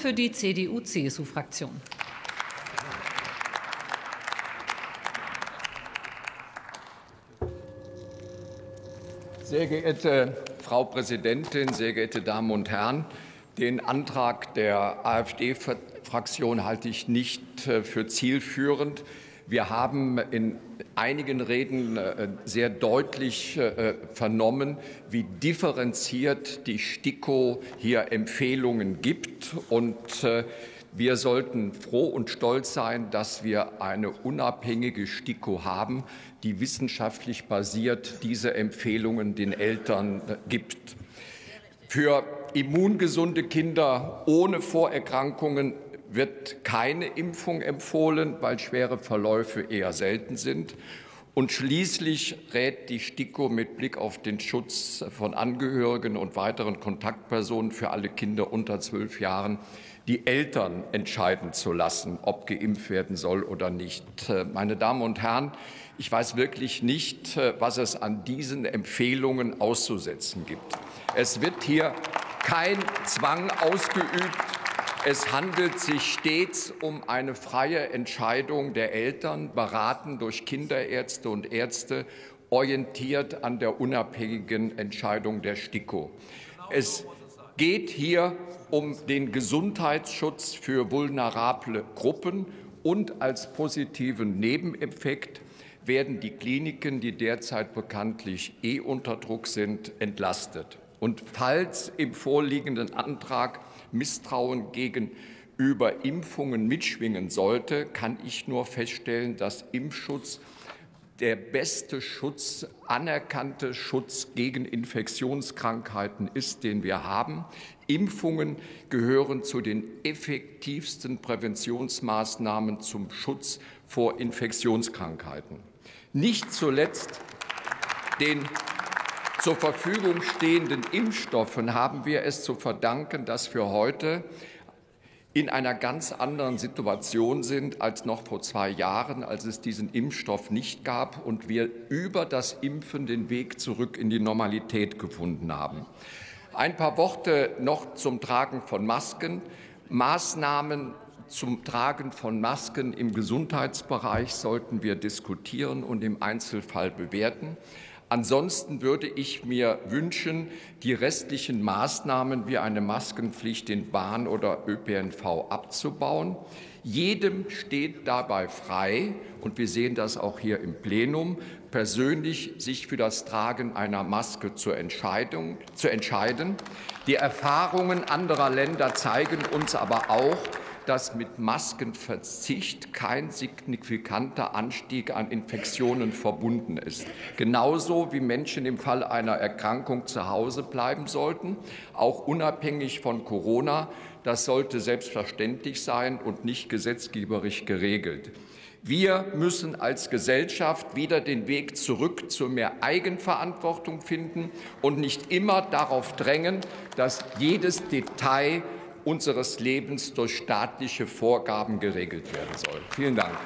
für die CDU-CSU-Fraktion. Sehr geehrte Frau Präsidentin, sehr geehrte Damen und Herren! Den Antrag der AfD-Fraktion halte ich nicht äh, für zielführend. Wir haben in einigen Reden äh, sehr deutlich äh, vernommen, wie differenziert die STIKO hier Empfehlungen gibt. Und wir sollten froh und stolz sein, dass wir eine unabhängige STIKO haben, die wissenschaftlich basiert diese Empfehlungen den Eltern äh, gibt. Für immungesunde Kinder ohne Vorerkrankungen wird keine Impfung empfohlen, weil schwere Verläufe eher selten sind. Und schließlich rät die STIKO mit Blick auf den Schutz von Angehörigen und weiteren Kontaktpersonen für alle Kinder unter zwölf Jahren, die Eltern entscheiden zu lassen, ob geimpft werden soll oder nicht. Meine Damen und Herren, ich weiß wirklich nicht, was es an diesen Empfehlungen auszusetzen gibt. Es wird hier kein Zwang ausgeübt. Es handelt sich stets um eine freie Entscheidung der Eltern, beraten durch Kinderärzte und Ärzte, orientiert an der unabhängigen Entscheidung der STIKO. Es geht hier um den Gesundheitsschutz für vulnerable Gruppen und als positiven Nebeneffekt werden die Kliniken, die derzeit bekanntlich eh unter Druck sind, entlastet. Und falls im vorliegenden Antrag Misstrauen gegenüber Impfungen mitschwingen sollte, kann ich nur feststellen, dass Impfschutz der beste Schutz, anerkannte Schutz gegen Infektionskrankheiten ist, den wir haben. Impfungen gehören zu den effektivsten Präventionsmaßnahmen zum Schutz vor Infektionskrankheiten. Nicht zuletzt den zur Verfügung stehenden Impfstoffen haben wir es zu verdanken, dass wir heute in einer ganz anderen Situation sind als noch vor zwei Jahren, als es diesen Impfstoff nicht gab und wir über das Impfen den Weg zurück in die Normalität gefunden haben. Ein paar Worte noch zum Tragen von Masken. Maßnahmen zum Tragen von Masken im Gesundheitsbereich sollten wir diskutieren und im Einzelfall bewerten. Ansonsten würde ich mir wünschen, die restlichen Maßnahmen wie eine Maskenpflicht in Bahn oder ÖPNV abzubauen. Jedem steht dabei frei, und wir sehen das auch hier im Plenum, persönlich sich für das Tragen einer Maske zur Entscheidung, zu entscheiden. Die Erfahrungen anderer Länder zeigen uns aber auch, dass mit Maskenverzicht kein signifikanter Anstieg an Infektionen verbunden ist. Genauso wie Menschen im Fall einer Erkrankung zu Hause bleiben sollten, auch unabhängig von Corona. Das sollte selbstverständlich sein und nicht gesetzgeberisch geregelt. Wir müssen als Gesellschaft wieder den Weg zurück zu mehr Eigenverantwortung finden und nicht immer darauf drängen, dass jedes Detail unseres Lebens durch staatliche Vorgaben geregelt werden soll. Vielen Dank.